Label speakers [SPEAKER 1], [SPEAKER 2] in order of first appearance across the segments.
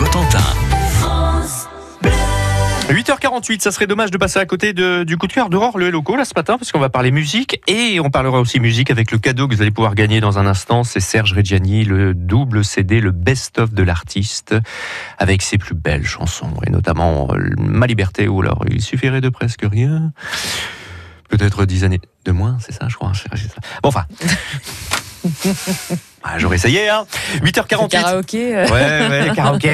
[SPEAKER 1] Cotentin.
[SPEAKER 2] 8h48, ça serait dommage de passer à côté de- du coup de cœur d'Aurore Le Loco là ce matin parce qu'on va parler musique et on parlera aussi musique avec le cadeau que vous allez pouvoir gagner dans un instant. C'est Serge Reggiani, le double CD, le best-of de l'artiste avec ses plus belles chansons et notamment euh, Ma Liberté ou alors il suffirait de presque rien. Peut-être 10 années de moins, c'est ça je crois. Bon enfin. Ah, J'aurais essayé hein. 8h48.
[SPEAKER 3] Karaoké. euh.
[SPEAKER 2] Ouais, ouais, karaoké.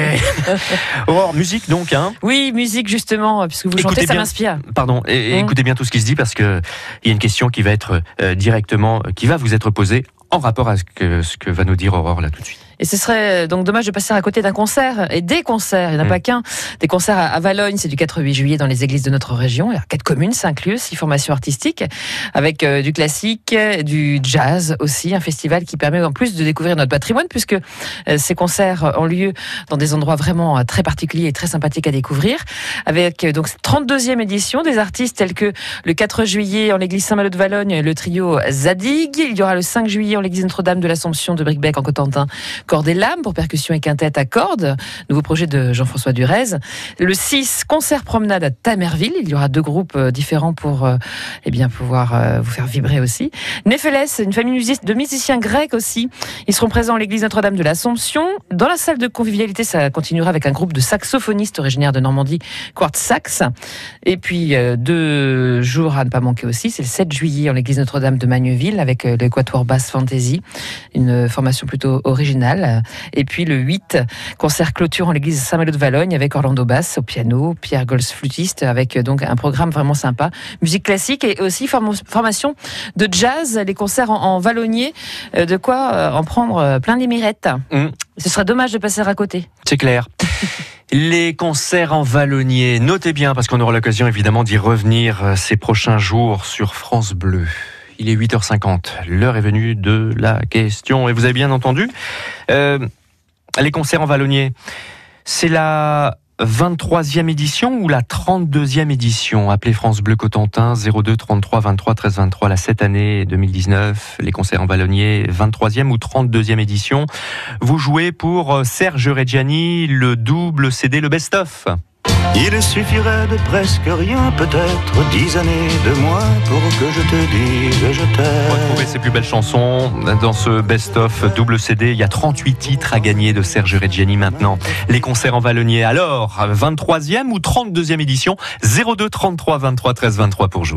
[SPEAKER 2] Aurore, musique donc, hein.
[SPEAKER 3] Oui, musique justement, puisque vous
[SPEAKER 2] Écoutez
[SPEAKER 3] chantez, ça m'inspire.
[SPEAKER 2] Pardon, et, et
[SPEAKER 3] Mm.
[SPEAKER 2] écoutez bien tout ce qui se dit parce que il y a une question qui va être euh, directement, qui va vous être posée en rapport à ce que, ce que va nous dire Aurore là tout de suite.
[SPEAKER 3] Et ce serait euh, donc dommage de passer à côté d'un concert et des concerts. Il n'y en a
[SPEAKER 2] Mm.
[SPEAKER 3] pas qu'un. Des concerts à, Valogne, c'est du 4 8 juillet dans les églises de notre région. Il y a quatre communes, cinq lieux, six formations artistiques, avec euh, du classique, du jazz aussi, un festival qui permet en plus de découvrir notre patrimoine, puisque euh, ces concerts ont lieu dans des endroits vraiment très particuliers et très sympathiques à découvrir. Avec donc cette 32e édition des artistes tels que le 4 juillet en l'église Saint-Malo de Valogne, le trio Zadig. Il y aura le 5 juillet en l'église Notre-Dame de l'Assomption de Bricbec en Cotentin, cordes et lames pour percussion et quintette à cordes. Nouveau projet de Jean-François Durez. Le 6, concert promenade à Tamerville. Il y aura deux groupes euh, différents pour euh, eh bien, pouvoir euh, vous faire vibrer aussi. Néphelès, une famille de musiciens grecs aussi. Ils seront présents à l'église Notre-Dame de l'Assomption. Dans la salle de convivialité, ça continuera avec un groupe de saxophonistes originaires de Normandie, Quartz Sax. Et puis, euh, deux jours à ne pas manquer aussi, c'est le 7 juillet en l'église Notre-Dame de Magneville avec euh, l'Equatoire Bass Fantasy, une formation plutôt originale. Et puis le 8, concert clôture en l'église Saint-Malo de Valogne avec Orlando Bass au piano, Pierre Gols flûtiste avec euh, donc un programme vraiment sympa. Musique classique et aussi form- formation de jazz, les concerts en, en vallonnier, euh, de quoi euh, en prendre plein les mirettes.
[SPEAKER 2] Mm.
[SPEAKER 3] Ce serait dommage de passer à côté.
[SPEAKER 2] C'est clair. Les concerts en vallonnier, notez bien parce qu'on aura l'occasion évidemment d'y revenir ces prochains jours sur France Bleu. Il est 8h50, l'heure est venue de la question. Et vous avez bien entendu. euh, les concerts en vallonnier, c'est la 23e édition ou la 32e édition? Appelez France Bleu Cotentin 02 33 23 13 23 la cette année 2019 les concerts en vallonnier 23e ou 32e édition. Vous jouez pour euh, Serge Reggiani le double CD le best-of
[SPEAKER 4] Il suffirait de presque rien, peut-être dix années de moins pour que je te dise je t'aime.
[SPEAKER 2] Retrouvez ses plus belles chansons dans ce best-of double CD. Il y a 38 titres à gagner de Serge Reggiani maintenant. Les concerts en vallonnier. Alors, 23e ou 32e édition? 02 33 23 13 23 pour jouer.